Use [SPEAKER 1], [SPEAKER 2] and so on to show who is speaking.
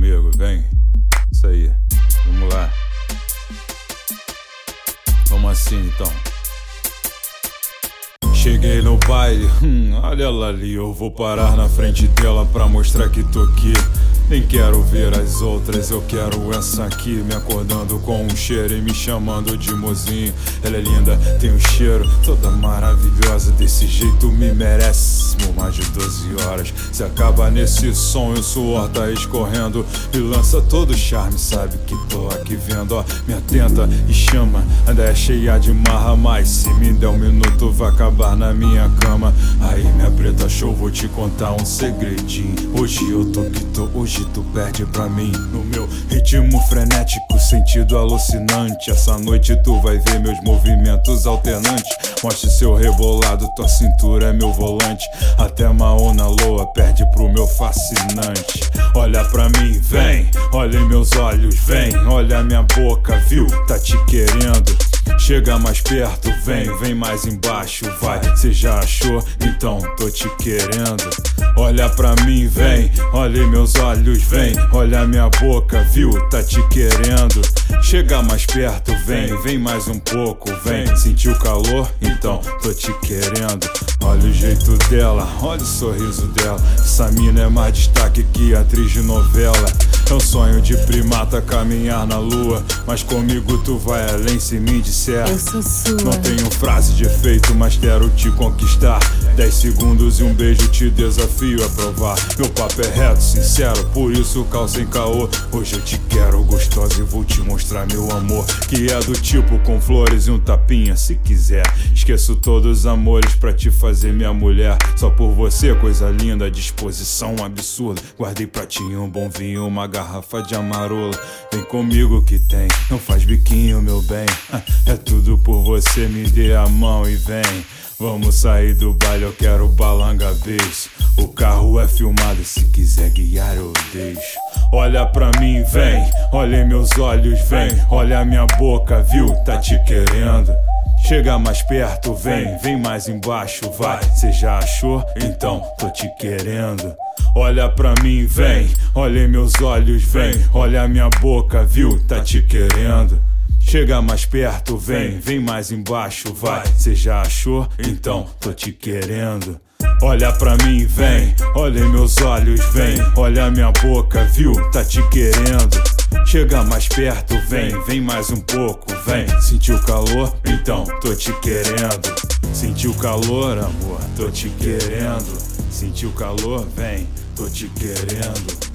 [SPEAKER 1] comigo, vem. Isso aí, vamos lá. Vamos assim então. Cheguei no baile, hum, olha ela ali, eu vou parar na frente dela pra mostrar que tô aqui. Nem quero ver as outras, eu quero essa aqui Me acordando com um cheiro e me chamando de mozinho. Ela é linda, tem um cheiro, toda maravilhosa Desse jeito me merece mais de 12 horas Se acaba nesse som e o suor tá escorrendo E lança todo o charme, sabe que tô aqui vendo Ó, me atenta e chama, ainda é cheia de marra Mas se me der um minuto vai acabar na minha cama. Aí minha preta show, vou te contar um segredinho. Hoje eu tô que tô, hoje hoje tu perde pra mim. No meu ritmo frenético, sentido alucinante. Essa noite tu vai ver meus movimentos alternantes. Mostre seu rebolado, tua cintura é meu volante. Até Maona Loa perde pro meu fascinante. Olha pra mim, vem, olha em meus olhos, vem. Olha minha boca, viu, tá te querendo Chega mais perto, vem, vem mais embaixo, vai. Cê já achou? Então tô te querendo. Olha pra mim, vem, olha meus olhos, vem. Olha minha boca, viu? Tá te querendo. Chega mais perto, vem, vem mais um pouco, vem. Sentiu calor? Então tô te querendo. Olha o jeito dela, olha o sorriso dela. Essa mina é mais destaque que atriz de novela. É um sonho de primata caminhar na lua. Mas comigo tu vai além se me disser.
[SPEAKER 2] Eu sou sua.
[SPEAKER 1] Não tenho frase de efeito, mas quero te conquistar. Dez segundos e um beijo te desafio a provar. Meu papo é reto, sincero, por isso calça em caô. Hoje eu te quero e vou te mostrar meu amor. Que é do tipo com flores e um tapinha, se quiser. Esqueço todos os amores pra te fazer minha mulher. Só por você, coisa linda, disposição absurda. Guardei pra ti um bom vinho, uma garrafa garrafa de amarola. Vem comigo que tem, não faz biquinho, meu bem. É tudo por você, me dê a mão e vem. Vamos sair do baile, eu quero balanga beijo. O carro é filmado, se quiser guiar eu deixo. Olha pra mim, vem, olha meus olhos, vem. Olha minha boca, viu? Tá te querendo. Chega mais perto, vem, vem mais embaixo, vai. Cê já achou? Então tô te querendo. Olha pra mim, vem, olha meus olhos, vem, olha minha boca, viu? Tá te querendo. Chega mais perto, vem, vem mais embaixo, vai. Cê já achou? Então tô te querendo. Olha pra mim, vem, olha meus olhos, vem, olha minha boca, viu? Tá te querendo. Chega mais perto, vem, vem mais um pouco, vem. Sentiu calor? Então tô te querendo. Sentiu calor, amor? Tô te querendo. Sentiu calor? Vem, tô te querendo.